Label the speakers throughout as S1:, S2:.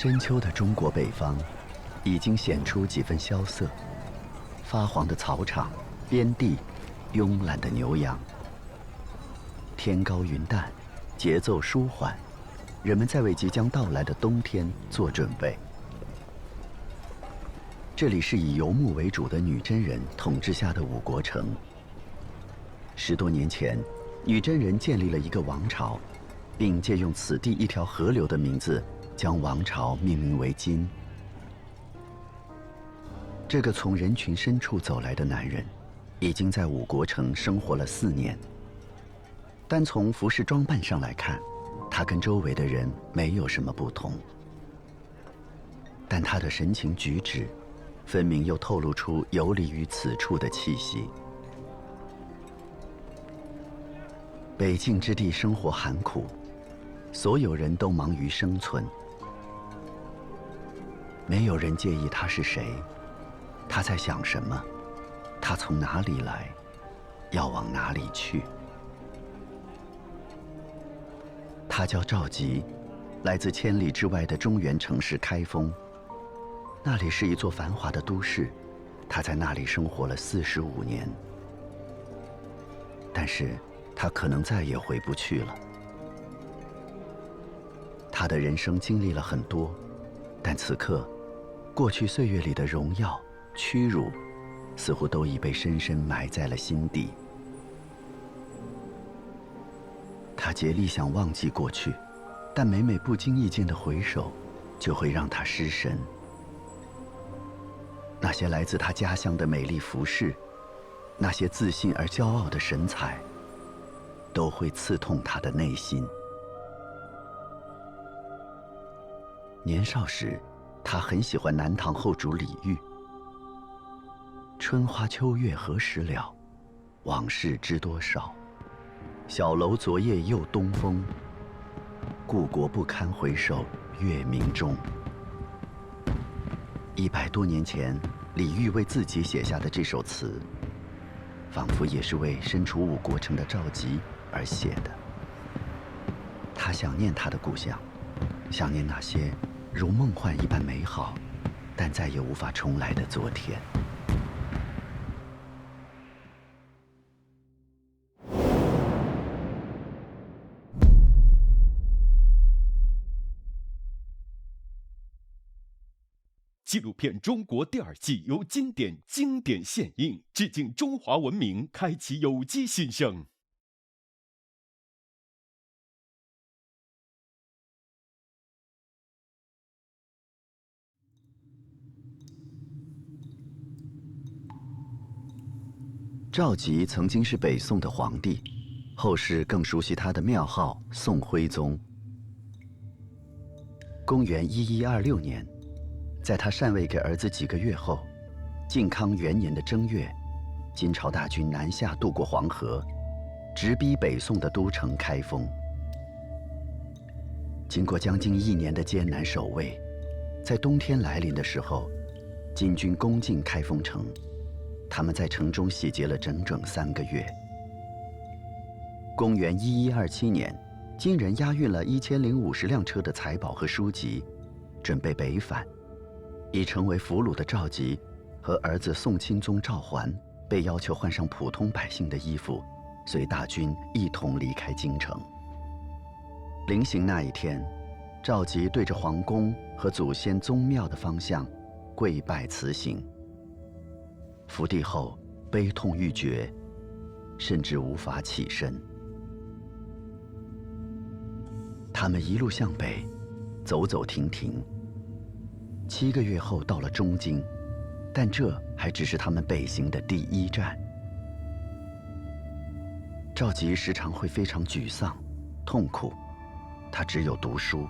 S1: 深秋的中国北方，已经显出几分萧瑟。发黄的草场，边地，慵懒的牛羊。天高云淡，节奏舒缓，人们在为即将到来的冬天做准备。这里是以游牧为主的女真人统治下的五国城。十多年前，女真人建立了一个王朝，并借用此地一条河流的名字。将王朝命名为金。这个从人群深处走来的男人，已经在五国城生活了四年。单从服饰装扮上来看，他跟周围的人没有什么不同。但他的神情举止，分明又透露出游离于此处的气息。北境之地生活寒苦，所有人都忙于生存。没有人介意他是谁，他在想什么，他从哪里来，要往哪里去。他叫赵吉，来自千里之外的中原城市开封。那里是一座繁华的都市，他在那里生活了四十五年。但是，他可能再也回不去了。他的人生经历了很多，但此刻。过去岁月里的荣耀、屈辱，似乎都已被深深埋在了心底。他竭力想忘记过去，但每每不经意间的回首，就会让他失神。那些来自他家乡的美丽服饰，那些自信而骄傲的神采，都会刺痛他的内心。年少时。他很喜欢南唐后主李煜。春花秋月何时了？往事知多少？小楼昨夜又东风。故国不堪回首月明中。一百多年前，李煜为自己写下的这首词，仿佛也是为身处五国城的赵佶而写的。他想念他的故乡，想念那些。如梦幻一般美好，但再也无法重来的昨天。
S2: 纪录片《中国》第二季由经典经典献映，致敬中华文明，开启有机新生。
S1: 赵佶曾经是北宋的皇帝，后世更熟悉他的庙号宋徽宗。公元一一二六年，在他禅位给儿子几个月后，靖康元年的正月，金朝大军南下渡过黄河，直逼北宋的都城开封。经过将近一年的艰难守卫，在冬天来临的时候，金军攻进开封城。他们在城中洗劫了整整三个月。公元一一二七年，金人押运了一千零五十辆车的财宝和书籍，准备北返。已成为俘虏的赵佶和儿子宋钦宗赵桓被要求换上普通百姓的衣服，随大军一同离开京城。临行那一天，赵佶对着皇宫和祖先宗庙的方向跪拜辞行。伏地后，悲痛欲绝，甚至无法起身。他们一路向北，走走停停。七个月后到了中京，但这还只是他们北行的第一站。赵佶时常会非常沮丧、痛苦，他只有读书。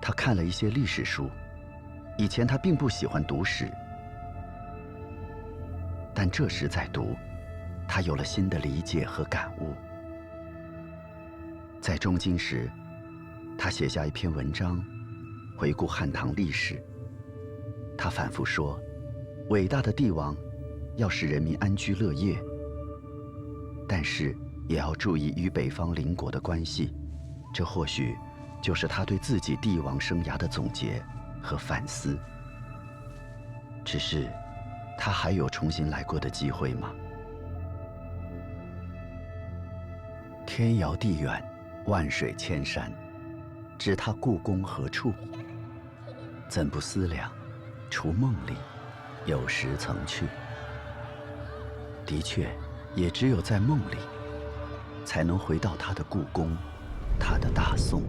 S1: 他看了一些历史书，以前他并不喜欢读史。但这时在读，他有了新的理解和感悟。在中京时，他写下一篇文章，回顾汉唐历史。他反复说：“伟大的帝王要使人民安居乐业，但是也要注意与北方邻国的关系，这或许就是他对自己帝王生涯的总结和反思。只是，他还有重新来过的机会吗？天遥地远，万水千山，知他故宫何处？怎不思量？除梦里，有时曾去。的确，也只有在梦里，才能回到他的故宫，他的大宋。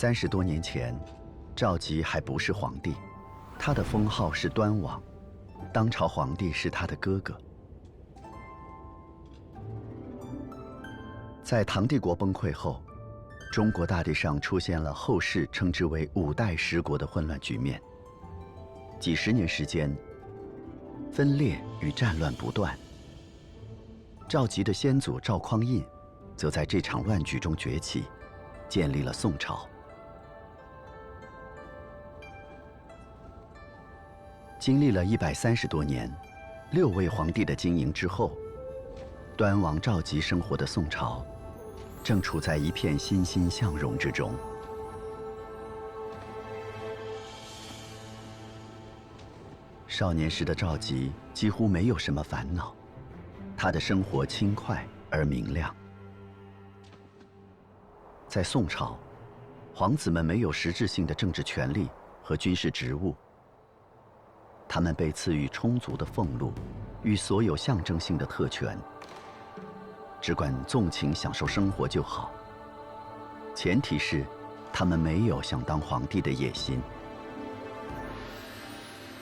S1: 三十多年前，赵佶还不是皇帝，他的封号是端王，当朝皇帝是他的哥哥。在唐帝国崩溃后，中国大地上出现了后世称之为五代十国的混乱局面。几十年时间，分裂与战乱不断。赵佶的先祖赵匡胤，则在这场乱局中崛起，建立了宋朝。经历了一百三十多年，六位皇帝的经营之后，端王赵佶生活的宋朝，正处在一片欣欣向荣之中。少年时的赵佶几乎没有什么烦恼，他的生活轻快而明亮。在宋朝，皇子们没有实质性的政治权利和军事职务。他们被赐予充足的俸禄与所有象征性的特权，只管纵情享受生活就好。前提是，他们没有想当皇帝的野心。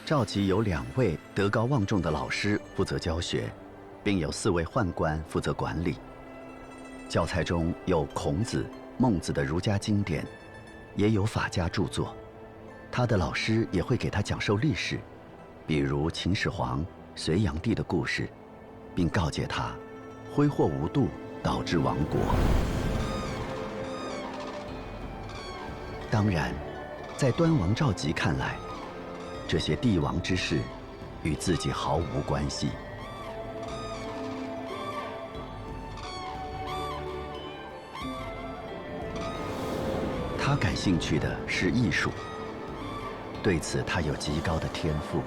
S1: 赵佶有两位德高望重的老师负责教学，并有四位宦官负责管理。教材中有孔子、孟子的儒家经典，也有法家著作。他的老师也会给他讲授历史。比如秦始皇、隋炀帝的故事，并告诫他，挥霍无度导致亡国。当然，在端王赵佶看来，这些帝王之事与自己毫无关系。他感兴趣的是艺术，对此他有极高的天赋。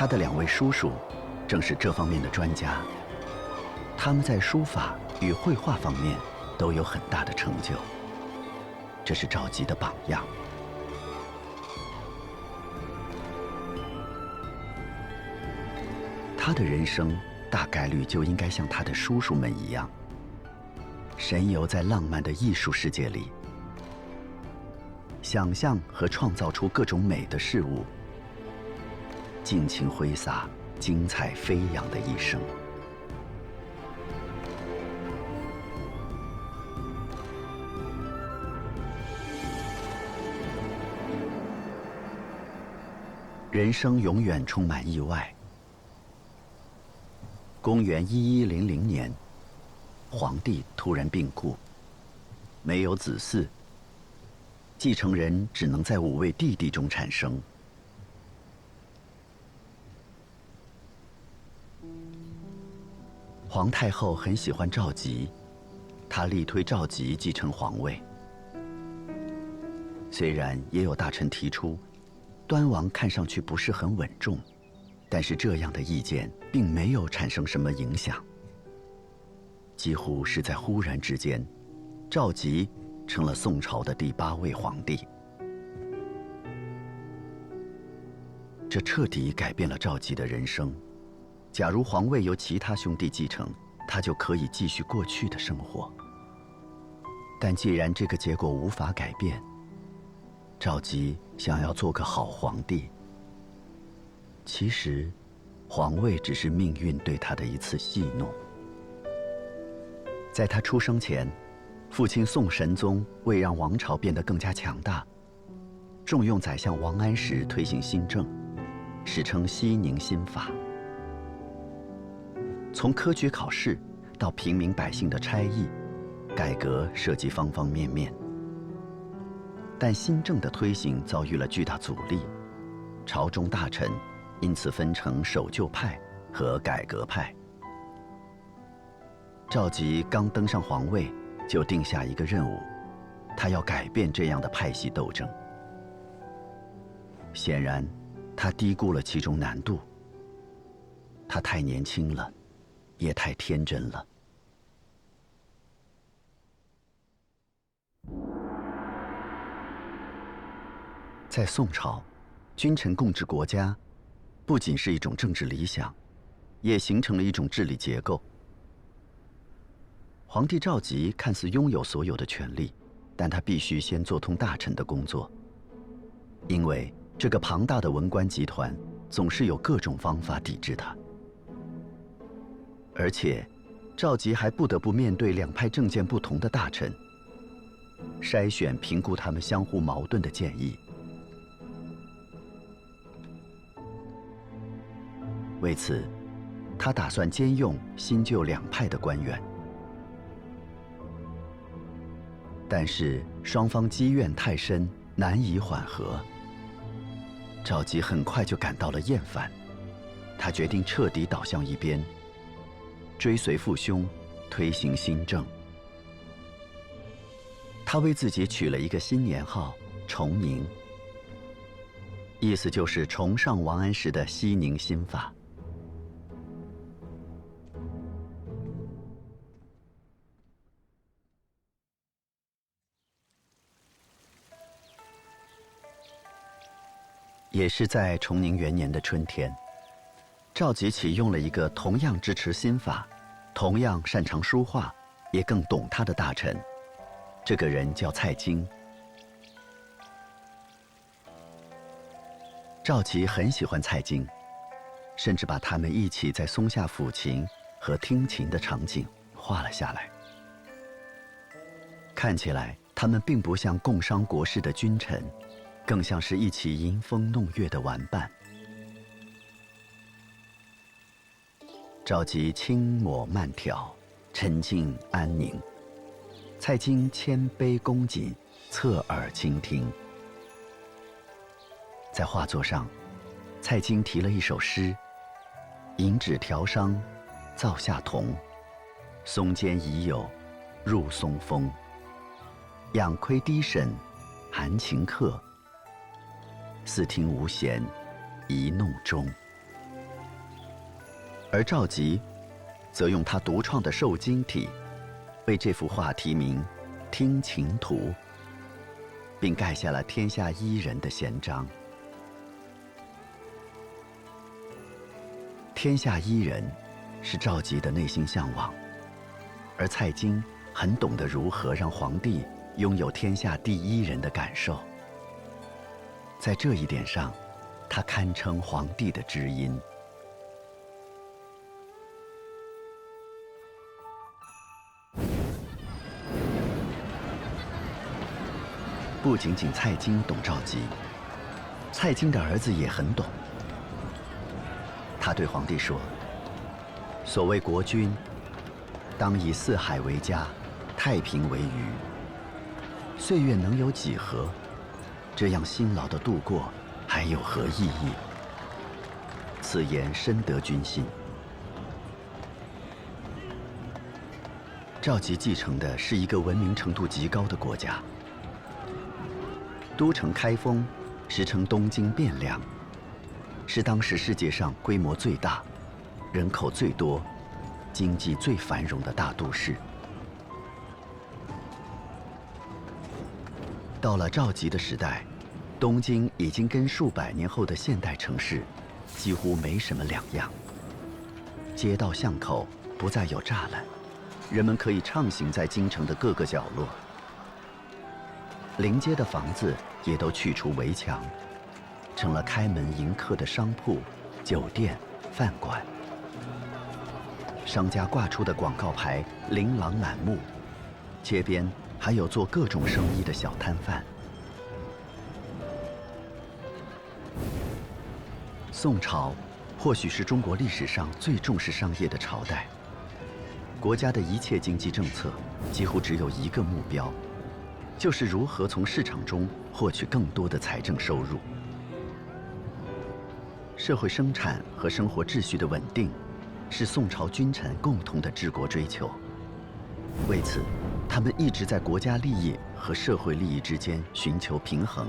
S1: 他的两位叔叔，正是这方面的专家。他们在书法与绘画方面都有很大的成就，这是赵佶的榜样。他的人生大概率就应该像他的叔叔们一样，神游在浪漫的艺术世界里，想象和创造出各种美的事物。尽情挥洒，精彩飞扬的一生。人生永远充满意外。公元一一零零年，皇帝突然病故，没有子嗣，继承人只能在五位弟弟中产生。皇太后很喜欢赵佶，她力推赵佶继承皇位。虽然也有大臣提出，端王看上去不是很稳重，但是这样的意见并没有产生什么影响。几乎是在忽然之间，赵佶成了宋朝的第八位皇帝。这彻底改变了赵佶的人生。假如皇位由其他兄弟继承，他就可以继续过去的生活。但既然这个结果无法改变，赵佶想要做个好皇帝。其实，皇位只是命运对他的一次戏弄。在他出生前，父亲宋神宗为让王朝变得更加强大，重用宰相王安石推行新政，史称西宁新法。从科举考试到平民百姓的差役，改革涉及方方面面。但新政的推行遭遇了巨大阻力，朝中大臣因此分成守旧派和改革派。赵佶刚登上皇位，就定下一个任务，他要改变这样的派系斗争。显然，他低估了其中难度。他太年轻了，也太天真了。在宋朝，君臣共治国家，不仅是一种政治理想，也形成了一种治理结构。皇帝赵佶看似拥有所有的权利，但他必须先做通大臣的工作，因为这个庞大的文官集团总是有各种方法抵制他。而且，赵佶还不得不面对两派政见不同的大臣，筛选、评估他们相互矛盾的建议。为此，他打算兼用新旧两派的官员，但是双方积怨太深，难以缓和。赵佶很快就感到了厌烦，他决定彻底倒向一边，追随父兄，推行新政。他为自己取了一个新年号“崇宁”，意思就是崇尚王安石的西宁新法。也是在崇宁元年的春天，赵佶启用了一个同样支持新法、同样擅长书画、也更懂他的大臣。这个人叫蔡京。赵佶很喜欢蔡京，甚至把他们一起在松下抚琴和听琴的场景画了下来。看起来，他们并不像共商国事的君臣。更像是一起吟风弄月的玩伴。召集轻抹慢挑，沉静安宁；蔡京谦卑恭谨，侧耳倾听。在画作上，蔡京题了一首诗：“银指调商，灶下同；松间已有，入松风。仰窥低沈，含情客。”似听无弦，一弄钟。而赵佶，则用他独创的瘦金体，为这幅画题名《听琴图》，并盖下了“天下伊人”的闲章。天下伊人，是赵佶的内心向往，而蔡京很懂得如何让皇帝拥有天下第一人的感受。在这一点上，他堪称皇帝的知音。不仅仅蔡京懂赵佶，蔡京的儿子也很懂。他对皇帝说：“所谓国君，当以四海为家，太平为余。岁月能有几何？”这样辛劳的度过，还有何意义？此言深得军心。赵佶继承的是一个文明程度极高的国家，都城开封，时称东京汴梁，是当时世界上规模最大、人口最多、经济最繁荣的大都市。到了赵佶的时代，东京已经跟数百年后的现代城市几乎没什么两样。街道巷口不再有栅栏，人们可以畅行在京城的各个角落。临街的房子也都去除围墙，成了开门迎客的商铺、酒店、饭馆。商家挂出的广告牌琳琅满目，街边。还有做各种生意的小摊贩。宋朝或许是中国历史上最重视商业的朝代。国家的一切经济政策几乎只有一个目标，就是如何从市场中获取更多的财政收入。社会生产和生活秩序的稳定，是宋朝君臣共同的治国追求。为此，他们一直在国家利益和社会利益之间寻求平衡，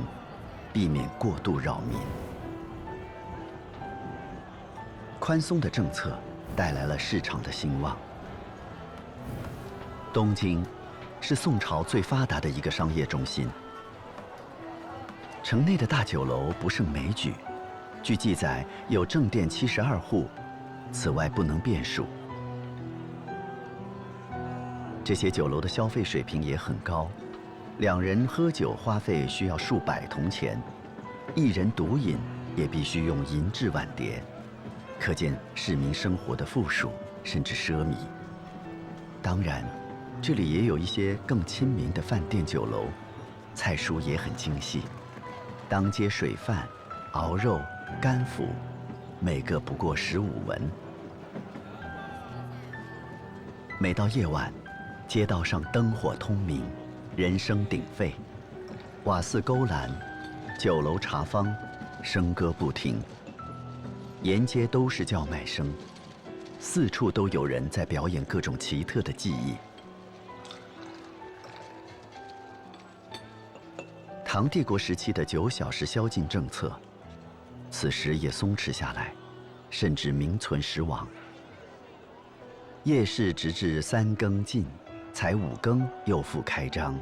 S1: 避免过度扰民。宽松的政策带来了市场的兴旺。东京是宋朝最发达的一个商业中心，城内的大酒楼不胜枚举，据记载有正店七十二户，此外不能遍数。这些酒楼的消费水平也很高，两人喝酒花费需要数百铜钱，一人独饮也必须用银质碗碟，可见市民生活的富庶甚至奢靡。当然，这里也有一些更亲民的饭店酒楼，菜蔬也很精细，当街水饭、熬肉、干腐，每个不过十五文。每到夜晚。街道上灯火通明，人声鼎沸，瓦肆勾栏，酒楼茶坊，笙歌不停。沿街都是叫卖声，四处都有人在表演各种奇特的技艺。唐帝国时期的九小时宵禁政策，此时也松弛下来，甚至名存实亡。夜市直至三更尽。才五更又复开张，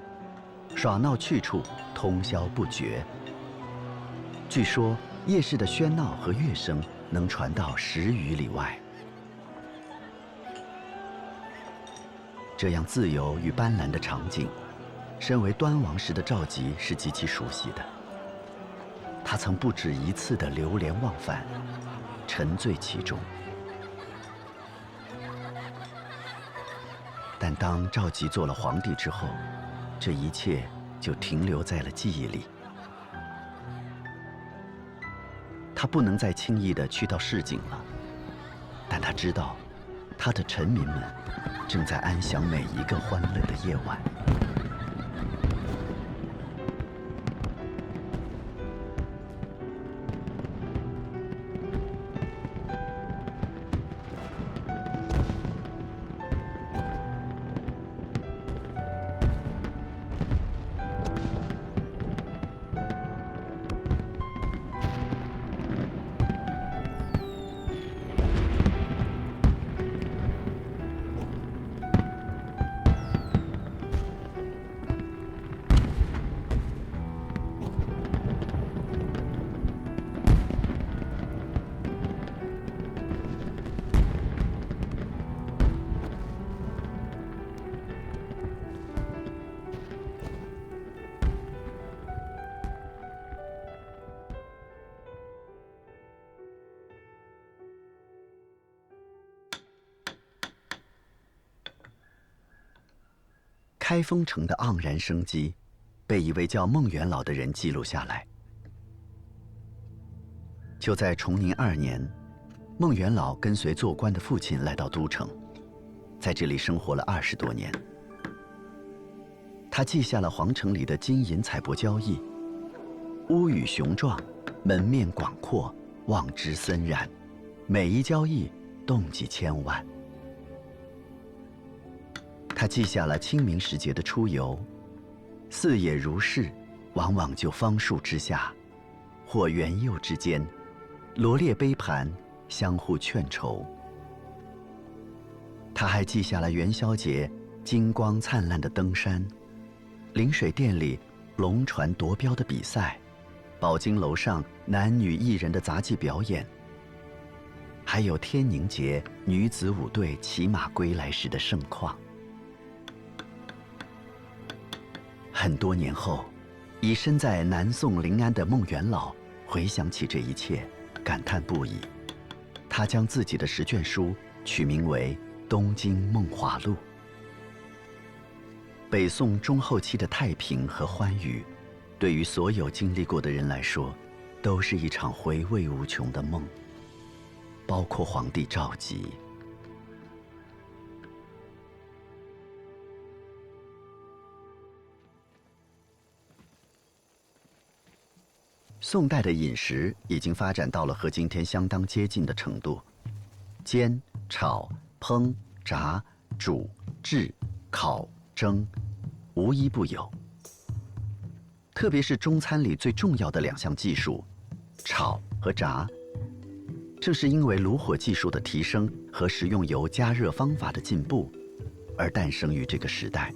S1: 耍闹去处通宵不绝。据说夜市的喧闹和乐声能传到十余里外。这样自由与斑斓的场景，身为端王时的赵佶是极其熟悉的。他曾不止一次的流连忘返，沉醉其中。但当赵佶做了皇帝之后，这一切就停留在了记忆里。他不能再轻易的去到市井了，但他知道，他的臣民们正在安享每一个欢乐的夜晚。丰城的盎然生机，被一位叫孟元老的人记录下来。就在崇宁二年，孟元老跟随做官的父亲来到都城，在这里生活了二十多年。他记下了皇城里的金银彩帛交易，屋宇雄壮，门面广阔，望之森然，每一交易动几千万。他记下了清明时节的出游，四野如是，往往就方树之下，或园柚之间，罗列杯盘，相互劝酬。他还记下了元宵节金光灿烂的登山，临水殿里龙船夺标的比赛，宝经楼上男女艺人的杂技表演，还有天宁节女子舞队骑马归来时的盛况。很多年后，已身在南宋临安的孟元老回想起这一切，感叹不已。他将自己的十卷书取名为《东京梦华录》。北宋中后期的太平和欢愉，对于所有经历过的人来说，都是一场回味无穷的梦，包括皇帝赵佶。宋代的饮食已经发展到了和今天相当接近的程度，煎、炒、烹、炸、煮、制、烤、蒸，无一不有。特别是中餐里最重要的两项技术，炒和炸，正是因为炉火技术的提升和食用油加热方法的进步，而诞生于这个时代。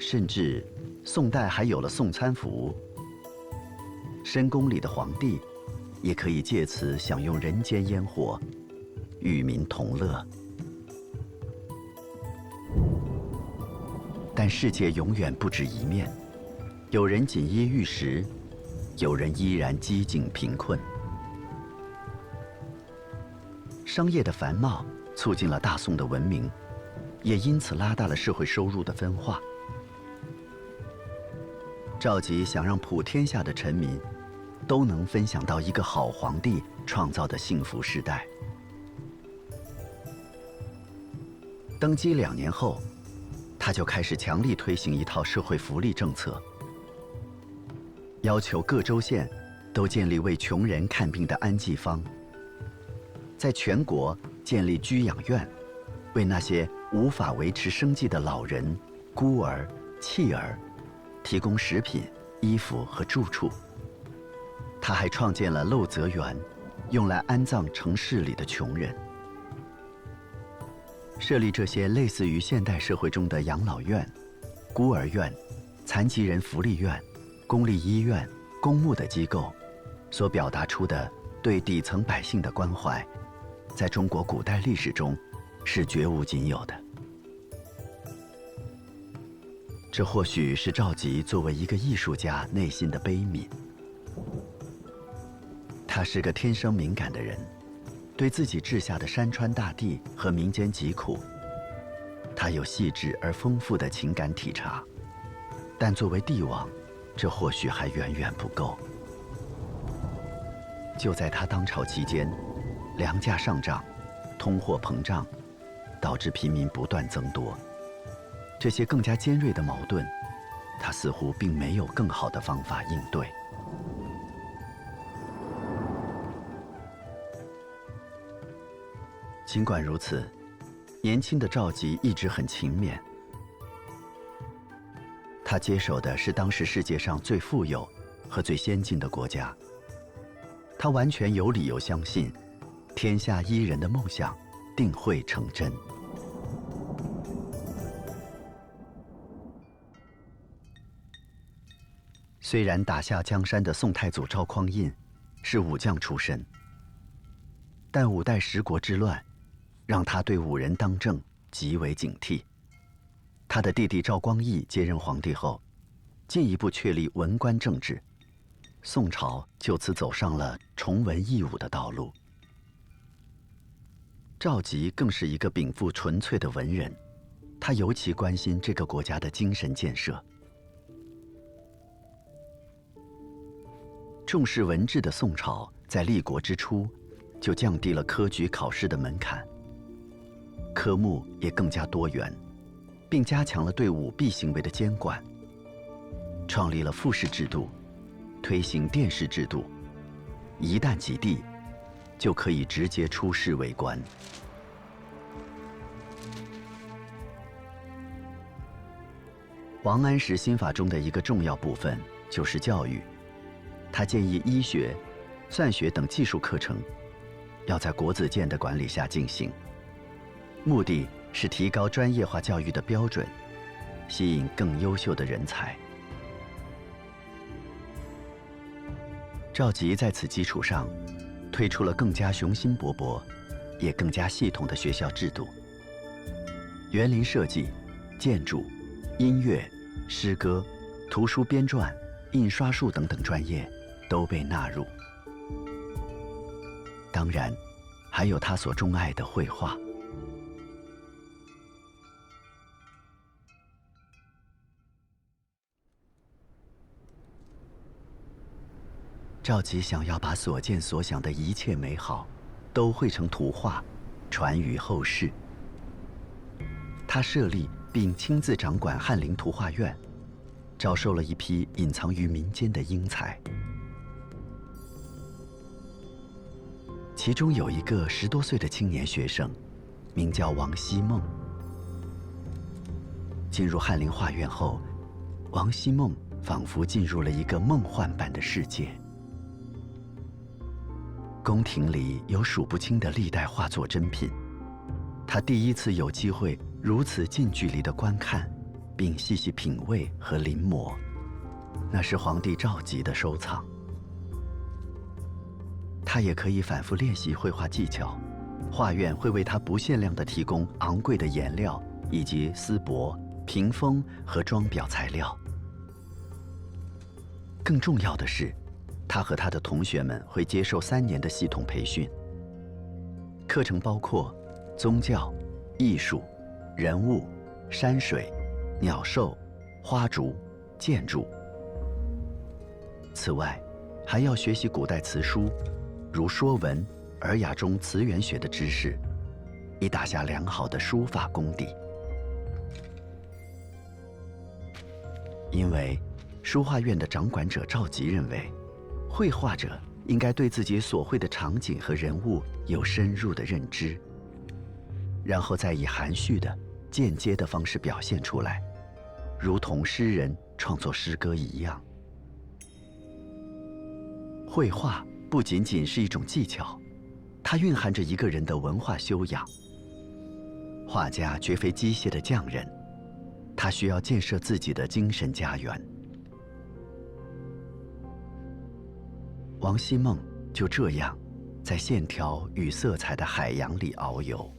S1: 甚至，宋代还有了送餐服务。深宫里的皇帝，也可以借此享用人间烟火，与民同乐。但世界永远不止一面，有人锦衣玉食，有人依然饥馑贫困。商业的繁茂促进了大宋的文明，也因此拉大了社会收入的分化。赵佶想让普天下的臣民。都能分享到一个好皇帝创造的幸福时代。登基两年后，他就开始强力推行一套社会福利政策，要求各州县都建立为穷人看病的安济坊，在全国建立居养院，为那些无法维持生计的老人、孤儿、弃儿提供食品、衣服和住处。他还创建了陋泽园，用来安葬城市里的穷人。设立这些类似于现代社会中的养老院、孤儿院、残疾人福利院、公立医院、公墓的机构，所表达出的对底层百姓的关怀，在中国古代历史中是绝无仅有的。这或许是赵佶作为一个艺术家内心的悲悯。他是个天生敏感的人，对自己治下的山川大地和民间疾苦，他有细致而丰富的情感体察。但作为帝王，这或许还远远不够。就在他当朝期间，粮价上涨，通货膨胀，导致平民不断增多。这些更加尖锐的矛盾，他似乎并没有更好的方法应对。尽管如此，年轻的赵佶一直很勤勉。他接手的是当时世界上最富有和最先进的国家。他完全有理由相信，天下一人的梦想定会成真。虽然打下江山的宋太祖赵匡胤是武将出身，但五代十国之乱。让他对五人当政极为警惕。他的弟弟赵光义接任皇帝后，进一步确立文官政治，宋朝就此走上了崇文抑武的道路。赵佶更是一个禀赋纯粹的文人，他尤其关心这个国家的精神建设。重视文治的宋朝，在立国之初，就降低了科举考试的门槛。科目也更加多元，并加强了对舞弊行为的监管，创立了复试制度，推行殿试制度，一旦及第，就可以直接出仕为官。王安石新法中的一个重要部分就是教育，他建议医学、算学等技术课程要在国子监的管理下进行。目的是提高专业化教育的标准，吸引更优秀的人才。赵佶在此基础上，推出了更加雄心勃勃，也更加系统的学校制度。园林设计、建筑、音乐、诗歌、图书编撰、印刷术等等专业都被纳入。当然，还有他所钟爱的绘画。赵佶想要把所见所想的一切美好，都绘成图画，传于后世。他设立并亲自掌管翰林图画院，招收了一批隐藏于民间的英才。其中有一个十多岁的青年学生，名叫王希孟。进入翰林画院后，王希孟仿佛进入了一个梦幻般的世界。宫廷里有数不清的历代画作珍品，他第一次有机会如此近距离的观看，并细细品味和临摹，那是皇帝赵佶的收藏。他也可以反复练习绘画技巧，画院会为他不限量地提供昂贵的颜料以及丝帛、屏风和装裱材料。更重要的是。他和他的同学们会接受三年的系统培训，课程包括宗教、艺术、人物、山水、鸟兽、花竹、建筑。此外，还要学习古代词书，如《说文》《尔雅》中词源学的知识，以打下良好的书法功底。因为书画院的掌管者赵佶认为。绘画者应该对自己所绘的场景和人物有深入的认知，然后再以含蓄的、间接的方式表现出来，如同诗人创作诗歌一样。绘画不仅仅是一种技巧，它蕴含着一个人的文化修养。画家绝非机械的匠人，他需要建设自己的精神家园。王希孟就这样，在线条与色彩的海洋里遨游。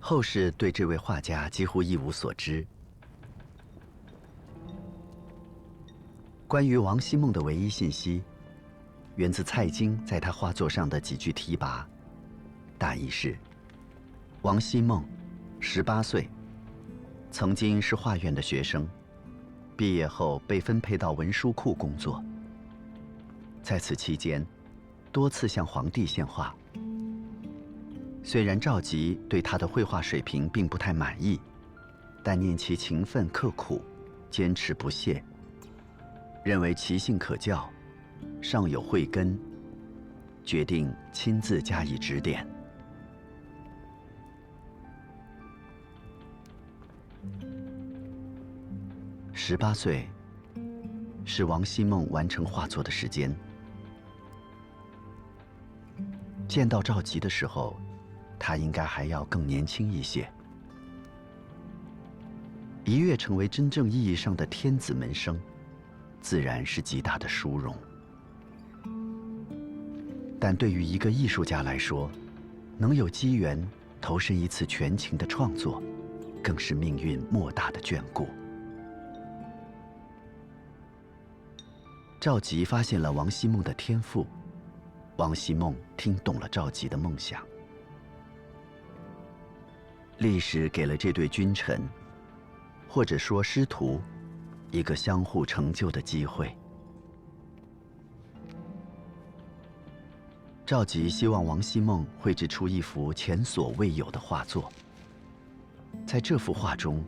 S1: 后世对这位画家几乎一无所知。关于王希孟的唯一信息，源自蔡京在他画作上的几句题跋，大意是。王希孟，十八岁，曾经是画院的学生，毕业后被分配到文书库工作。在此期间，多次向皇帝献画。虽然赵佶对他的绘画水平并不太满意，但念其勤奋刻苦，坚持不懈，认为其性可教，尚有慧根，决定亲自加以指点。十八岁，是王希孟完成画作的时间。见到赵佶的时候，他应该还要更年轻一些。一跃成为真正意义上的天子门生，自然是极大的殊荣。但对于一个艺术家来说，能有机缘投身一次全情的创作，更是命运莫大的眷顾。赵佶发现了王希孟的天赋，王希孟听懂了赵佶的梦想。历史给了这对君臣，或者说师徒，一个相互成就的机会。赵佶希望王希孟绘制出一幅前所未有的画作。在这幅画中，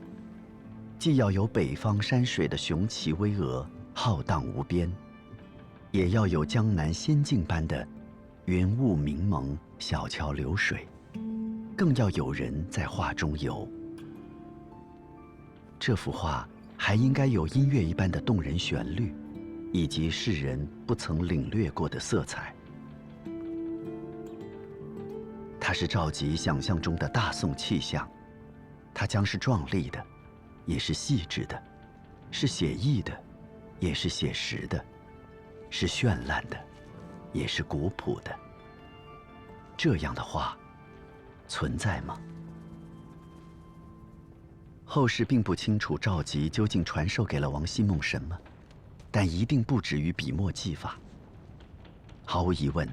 S1: 既要有北方山水的雄奇巍峨。浩荡无边，也要有江南仙境般的云雾明蒙、小桥流水，更要有人在画中游。这幅画还应该有音乐一般的动人旋律，以及世人不曾领略过的色彩。它是赵佶想象中的大宋气象，它将是壮丽的，也是细致的，是写意的。也是写实的，是绚烂的，也是古朴的。这样的画存在吗？后世并不清楚赵佶究竟传授给了王希孟什么，但一定不止于笔墨技法。毫无疑问，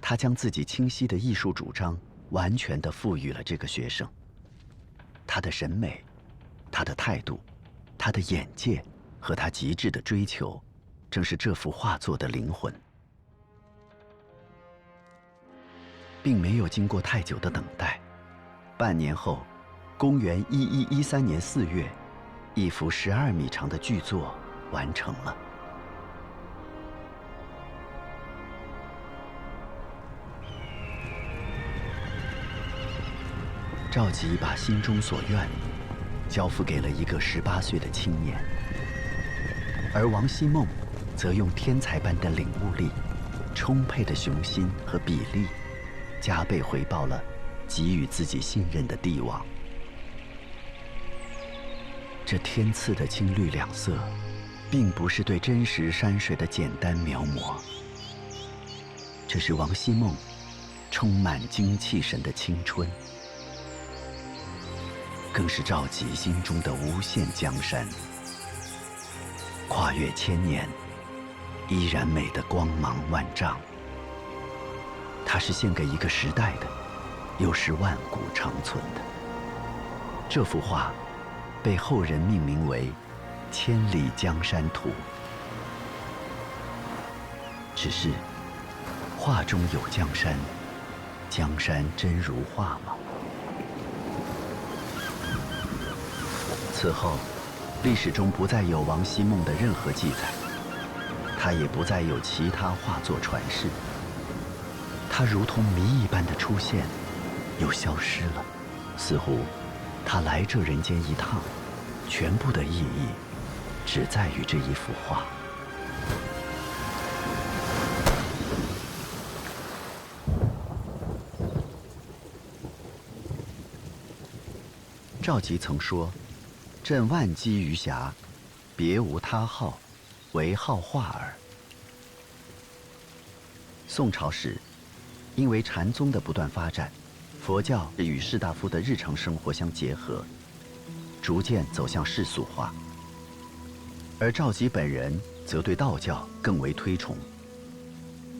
S1: 他将自己清晰的艺术主张完全的赋予了这个学生。他的审美，他的态度，他的眼界。和他极致的追求，正是这幅画作的灵魂。并没有经过太久的等待，半年后，公元一一一三年四月，一幅十二米长的巨作完成了。赵佶把心中所愿交付给了一个十八岁的青年，而王希孟则用天才般的领悟力、充沛的雄心和比例，加倍回报了给予自己信任的帝王。这天赐的青绿两色，并不是对真实山水的简单描摹，这是王希孟充满精气神的青春。更是赵佶心中的无限江山，跨越千年，依然美得光芒万丈。它是献给一个时代的，又是万古长存的。这幅画被后人命名为《千里江山图》。只是，画中有江山，江山真如画吗？此后，历史中不再有王希孟的任何记载，他也不再有其他画作传世。他如同谜一般的出现，又消失了，似乎他来这人间一趟，全部的意义只在于这一幅画。赵佶曾说。朕万机于暇，别无他好，唯好画耳。宋朝时，因为禅宗的不断发展，佛教与士大夫的日常生活相结合，逐渐走向世俗化。而赵佶本人则对道教更为推崇。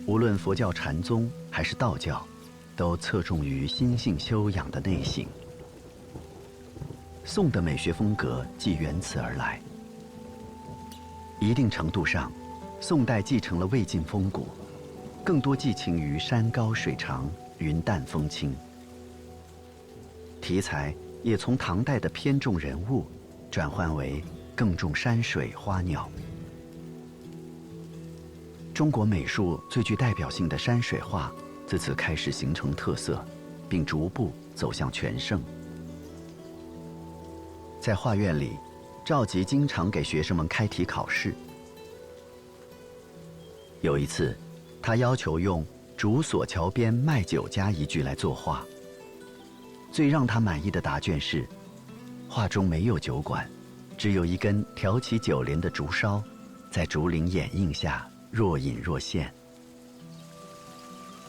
S1: 无论佛教禅宗还是道教，都侧重于心性修养的内省。宋的美学风格即源此而来。一定程度上，宋代继承了魏晋风骨，更多寄情于山高水长、云淡风轻。题材也从唐代的偏重人物，转换为更重山水花鸟。中国美术最具代表性的山水画自此开始形成特色，并逐步走向全盛。在画院里，赵佶经常给学生们开题考试。有一次，他要求用“竹索桥边卖酒家”一句来作画。最让他满意的答卷是：画中没有酒馆，只有一根挑起酒帘的竹梢，在竹林掩映下若隐若现。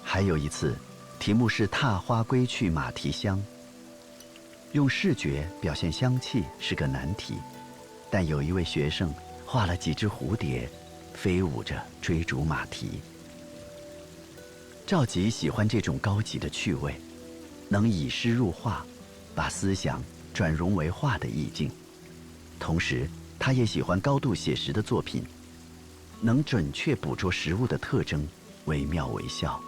S1: 还有一次，题目是“踏花归去马蹄香”。用视觉表现香气是个难题，但有一位学生画了几只蝴蝶，飞舞着追逐马蹄。赵佶喜欢这种高级的趣味，能以诗入画，把思想转融为画的意境。同时，他也喜欢高度写实的作品，能准确捕捉实物的特征，惟妙惟肖。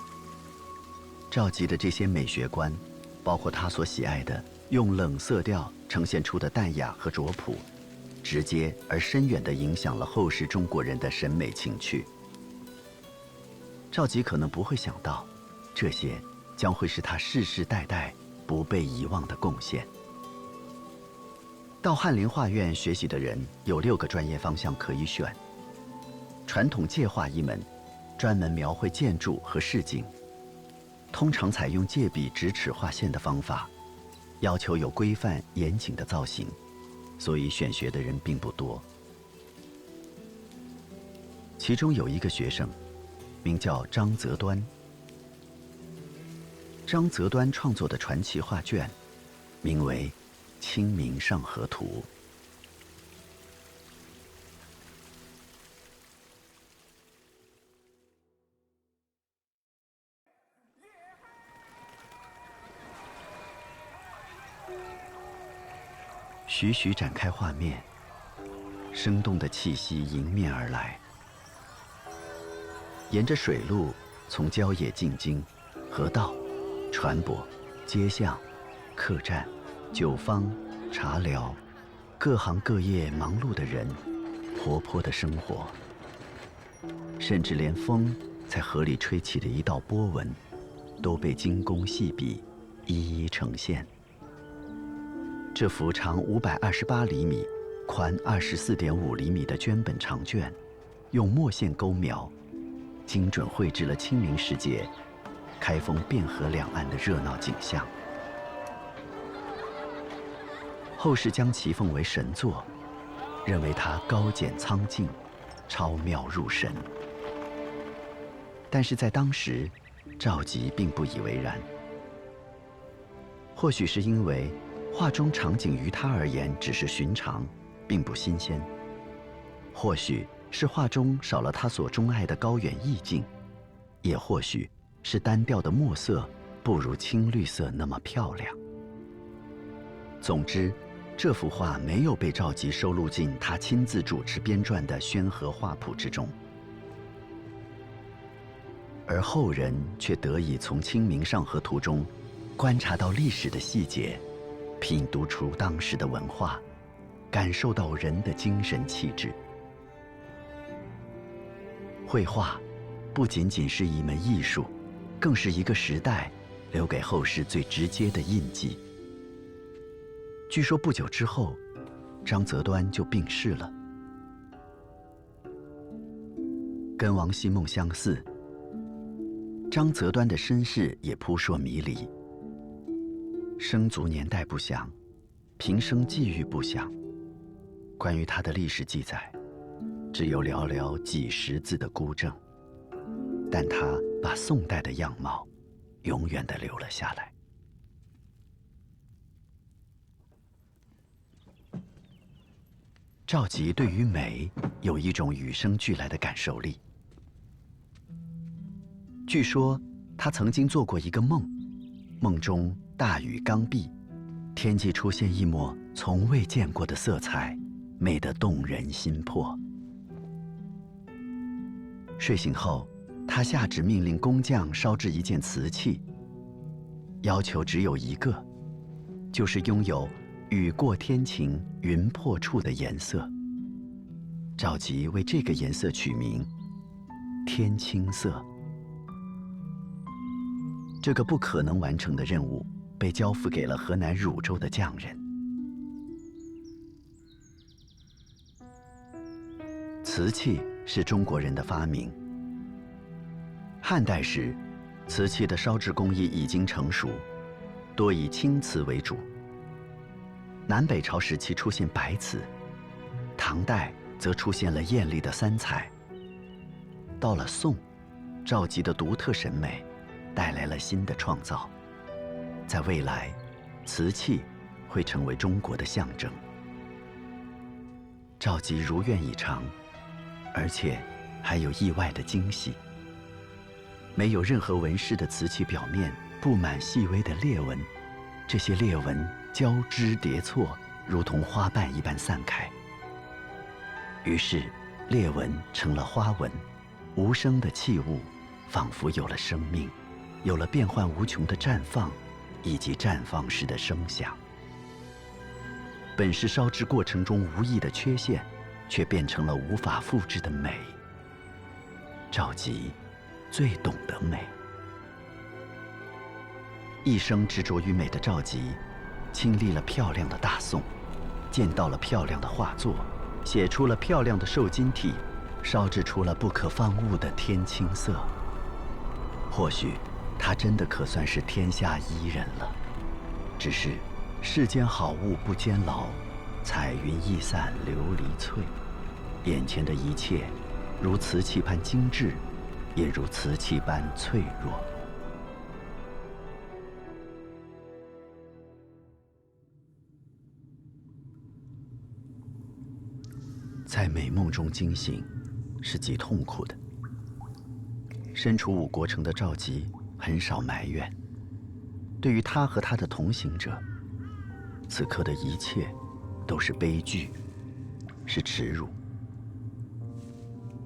S1: 赵佶的这些美学观，包括他所喜爱的。用冷色调呈现出的淡雅和拙朴，直接而深远地影响了后世中国人的审美情趣。赵佶可能不会想到，这些将会是他世世代代不被遗忘的贡献。到翰林画院学习的人有六个专业方向可以选：传统界画一门，专门描绘建筑和市景，通常采用借笔直尺画线的方法。要求有规范严谨的造型，所以选学的人并不多。其中有一个学生，名叫张择端。张择端创作的传奇画卷，名为《清明上河图》。徐徐展开画面，生动的气息迎面而来。沿着水路，从郊野进京，河道，船舶、街巷、客栈、酒坊、茶寮，各行各业忙碌的人，活泼的生活，甚至连风在河里吹起的一道波纹，都被精工细笔一一呈现。这幅长五百二十八厘米、宽二十四点五厘米的绢本长卷，用墨线勾描，精准绘制了清明时节开封汴河两岸的热闹景象。后世将其奉为神作，认为它高简苍劲、超妙入神。但是在当时，赵佶并不以为然。或许是因为。画中场景于他而言只是寻常，并不新鲜。或许是画中少了他所钟爱的高远意境，也或许是单调的墨色不如青绿色那么漂亮。总之，这幅画没有被赵佶收录进他亲自主持编撰的《宣和画谱》之中，而后人却得以从《清明上河图》中观察到历史的细节。品读出当时的文化，感受到人的精神气质。绘画不仅仅是一门艺术，更是一个时代留给后世最直接的印记。据说不久之后，张择端就病逝了。跟王希孟相似，张择端的身世也扑朔迷离。生卒年代不详，平生际遇不详。关于他的历史记载，只有寥寥几十字的孤证。但他把宋代的样貌，永远的留了下来。赵佶对于美有一种与生俱来的感受力。据说他曾经做过一个梦，梦中。大雨刚毕，天际出现一抹从未见过的色彩，美得动人心魄。睡醒后，他下旨命令工匠烧制一件瓷器，要求只有一个，就是拥有雨过天晴、云破处的颜色。赵佶为这个颜色取名“天青色”。这个不可能完成的任务。被交付给了河南汝州的匠人。瓷器是中国人的发明。汉代时，瓷器的烧制工艺已经成熟，多以青瓷为主。南北朝时期出现白瓷，唐代则出现了艳丽的三彩。到了宋，赵佶的独特审美带来了新的创造。在未来，瓷器会成为中国的象征。赵佶如愿以偿，而且还有意外的惊喜。没有任何纹饰的瓷器表面布满细微的裂纹，这些裂纹交织叠错，如同花瓣一般散开。于是，裂纹成了花纹，无声的器物仿佛有了生命，有了变幻无穷的绽放。以及绽放时的声响，本是烧制过程中无意的缺陷，却变成了无法复制的美。赵佶最懂得美，一生执着于美的赵佶，经历了漂亮的大宋，见到了漂亮的画作，写出了漂亮的瘦金体，烧制出了不可方物的天青色。或许。他真的可算是天下伊人了，只是世间好物不坚牢，彩云易散琉璃脆。眼前的一切，如瓷器般精致，也如瓷器般脆弱。在美梦中惊醒，是极痛苦的。身处五国城的赵佶。很少埋怨。对于他和他的同行者，此刻的一切都是悲剧，是耻辱。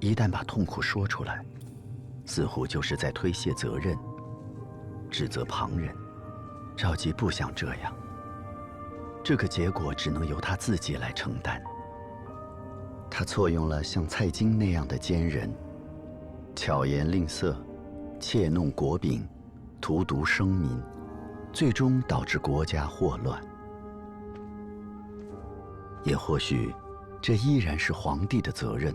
S1: 一旦把痛苦说出来，似乎就是在推卸责任，指责旁人。赵姬不想这样，这个结果只能由他自己来承担。他错用了像蔡京那样的奸人，巧言令色，窃弄国柄，荼毒生民，最终导致国家祸乱。也或许，这依然是皇帝的责任。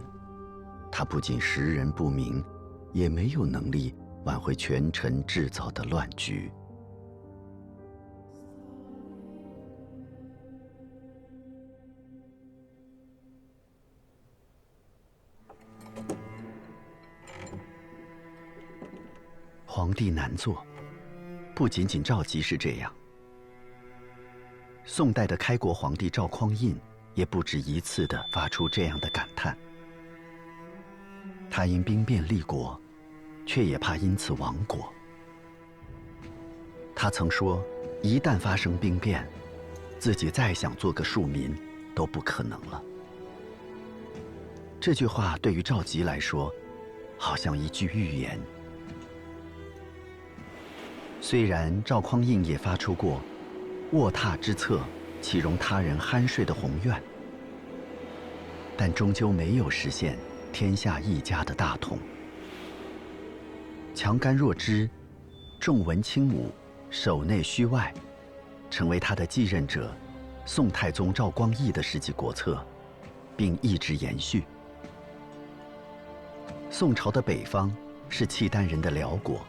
S1: 他不仅识人不明，也没有能力挽回权臣制造的乱局。皇帝难做，不仅仅赵佶是这样。宋代的开国皇帝赵匡胤也不止一次的发出这样的感叹。他因兵变立国，却也怕因此亡国。他曾说：“一旦发生兵变，自己再想做个庶民都不可能了。”这句话对于赵佶来说，好像一句预言。虽然赵匡胤也发出过“卧榻之侧，岂容他人酣睡”的宏愿，但终究没有实现。天下一家的大统，强干弱枝，重文轻武，守内虚外，成为他的继任者宋太宗赵光义的实际国策，并一直延续。宋朝的北方是契丹人的辽国，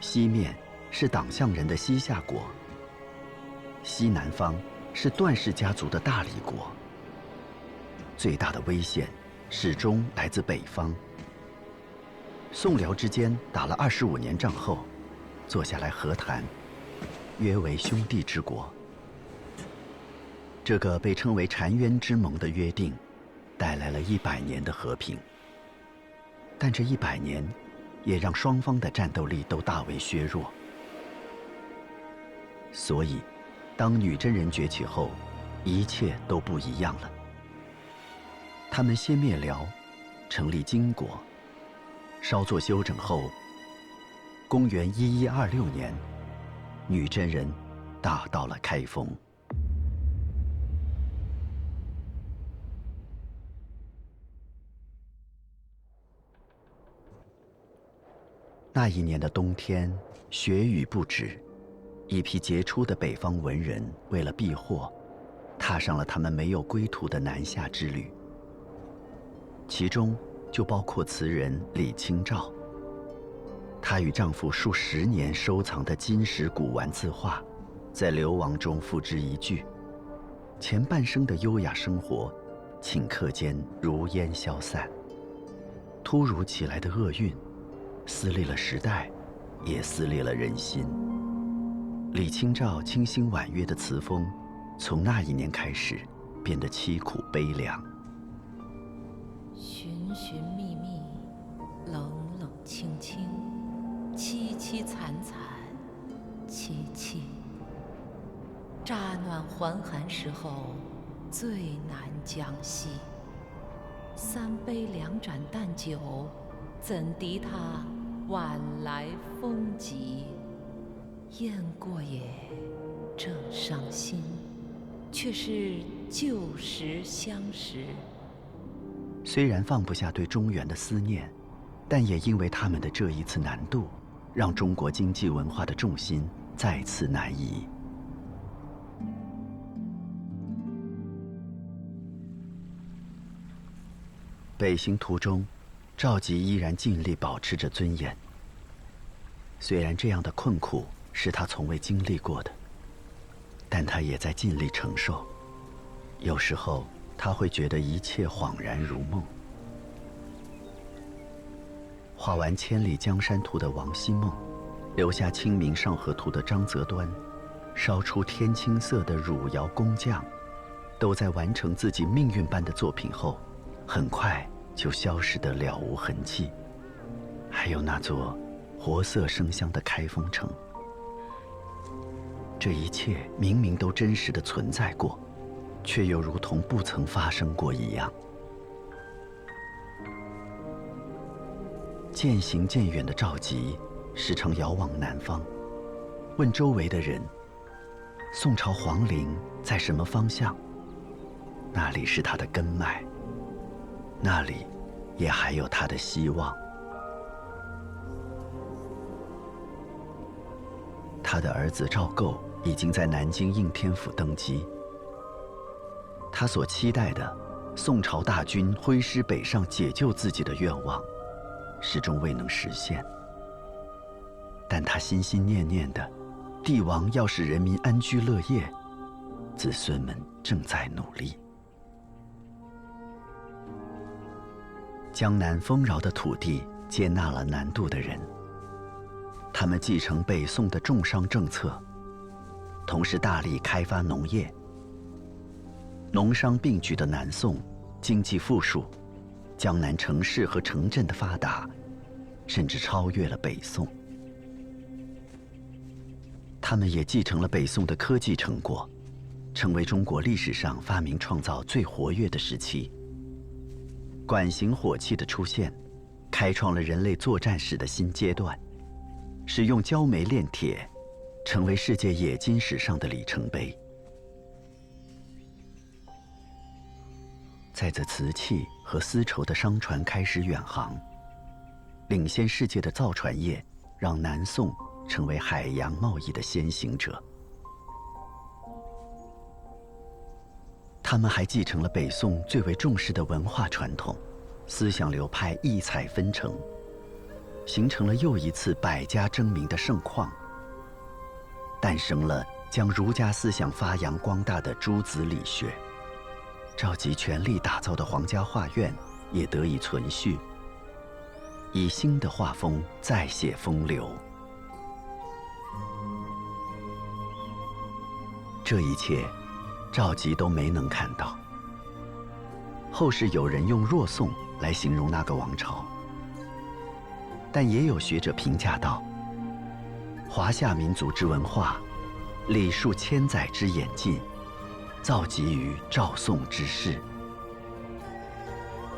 S1: 西面是党项人的西夏国，西南方是段氏家族的大理国。最大的危险。始终来自北方。宋辽之间打了二十五年仗后，坐下来和谈，约为兄弟之国。这个被称为澶渊之盟的约定，带来了一百年的和平。但这一百年，也让双方的战斗力都大为削弱。所以，当女真人崛起后，一切都不一样了。他们先灭辽，成立金国，稍作休整后，公元一一二六年，女真人打到了开封。那一年的冬天，雪雨不止，一批杰出的北方文人为了避祸，踏上了他们没有归途的南下之旅。其中就包括词人李清照。她与丈夫数十年收藏的金石古玩字画，在流亡中付之一炬。前半生的优雅生活，顷刻间如烟消散。突如其来的厄运，撕裂了时代，也撕裂了人心。李清照清新婉约的词风，从那一年开始，变得凄苦悲凉。
S3: 寻寻觅觅，冷冷清清，凄凄惨惨，戚戚。乍暖还寒时候，最难将息。三杯两盏淡酒，怎敌他晚来风急？雁过也，正伤心，却是旧时相识。
S1: 虽然放不下对中原的思念，但也因为他们的这一次难度，让中国经济文化的重心再次南移。北行途中，赵佶依然尽力保持着尊严。虽然这样的困苦是他从未经历过的，但他也在尽力承受。有时候。他会觉得一切恍然如梦。画完《千里江山图》的王希孟，留下《清明上河图》的张择端，烧出天青色的汝窑工匠，都在完成自己命运般的作品后，很快就消失得了无痕迹。还有那座活色生香的开封城，这一切明明都真实的存在过。却又如同不曾发生过一样。渐行渐远的赵佶，时常遥望南方，问周围的人：“宋朝皇陵在什么方向？那里是他的根脉，那里也还有他的希望。”他的儿子赵构已经在南京应天府登基，他所期待的宋朝大军挥师北上解救自己的愿望，始终未能实现。但他心心念念的，帝王要使人民安居乐业，子孙们正在努力。江南丰饶的土地接纳了南渡的人。他们继承北宋的重商政策，同时大力开发农业。农商并举的南宋，经济富庶，江南城市和城镇的发达，甚至超越了北宋。他们也继承了北宋的科技成果，成为中国历史上发明创造最活跃的时期。管型火器的出现，开创了人类作战史的新阶段。使用焦煤炼铁，成为世界冶金史上的里程碑。载着瓷器和丝绸的商船开始远航，领先世界的造船业，让南宋成为海洋贸易的先行者。他们还继承了北宋最为重视的文化传统，思想流派异彩纷呈。形成了又一次百家争鸣的盛况，诞生了将儒家思想发扬光大的诸子理学。赵佶全力打造的皇家画院也得以存续，以新的画风再写风流。这一切，赵佶都没能看到。后世有人用“弱宋”来形容那个王朝。但也有学者评价道：“华夏民族之文化，礼数千载之演进，造极于赵宋之世。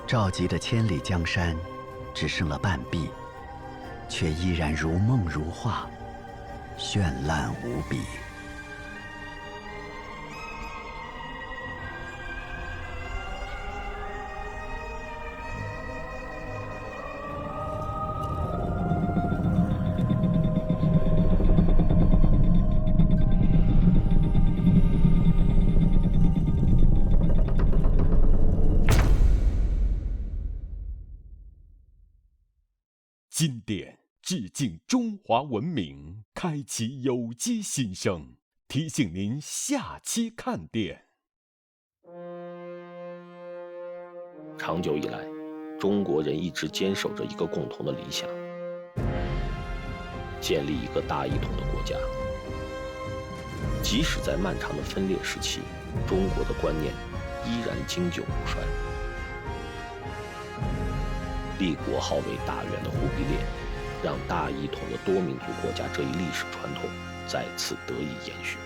S1: 赵佶的千里江山，只剩了半壁，却依然如梦如画，绚烂无比。”
S2: 华文明，开启有机新生。提醒您下期看点。
S4: 长久以来，中国人一直坚守着一个共同的理想：建立一个大一统的国家。即使在漫长的分裂时期，中国的观念依然经久不衰。立国号为大元的忽必烈，让大一统的多民族国家这一历史传统再次得以延续。